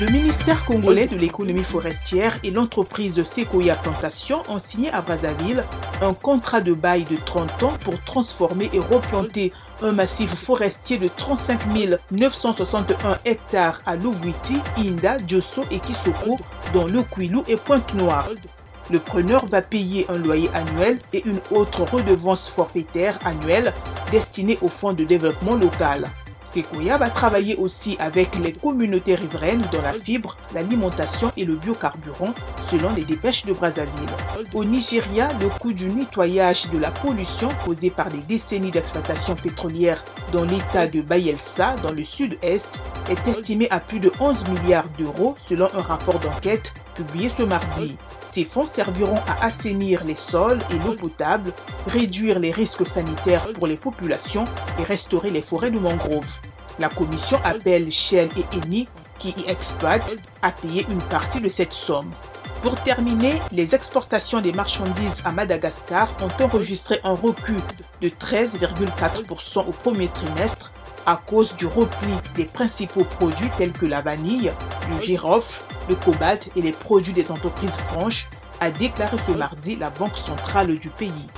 Le ministère congolais de l'économie forestière et l'entreprise Sequoia Plantation ont signé à Brazzaville un contrat de bail de 30 ans pour transformer et replanter un massif forestier de 35 961 hectares à Lovuiti, Inda, Diosso et Kisoko, dans le Kouilou et Pointe-Noire. Le preneur va payer un loyer annuel et une autre redevance forfaitaire annuelle destinée au fonds de développement local. Sequoia va travailler aussi avec les communautés riveraines dans la fibre, l'alimentation et le biocarburant, selon les dépêches de Brazzaville. Au Nigeria, le coût du nettoyage de la pollution causée par des décennies d'exploitation pétrolière dans l'état de Bayelsa, dans le sud-est, est estimé à plus de 11 milliards d'euros selon un rapport d'enquête publié ce mardi. Ces fonds serviront à assainir les sols et l'eau potable, réduire les risques sanitaires pour les populations et restaurer les forêts de mangroves. La commission appelle Shell et Eni, qui y exploitent, à payer une partie de cette somme. Pour terminer, les exportations des marchandises à Madagascar ont enregistré un recul de 13,4% au premier trimestre à cause du repli des principaux produits tels que la vanille, le girofle, le cobalt et les produits des entreprises franches, a déclaré ce mardi la Banque centrale du pays.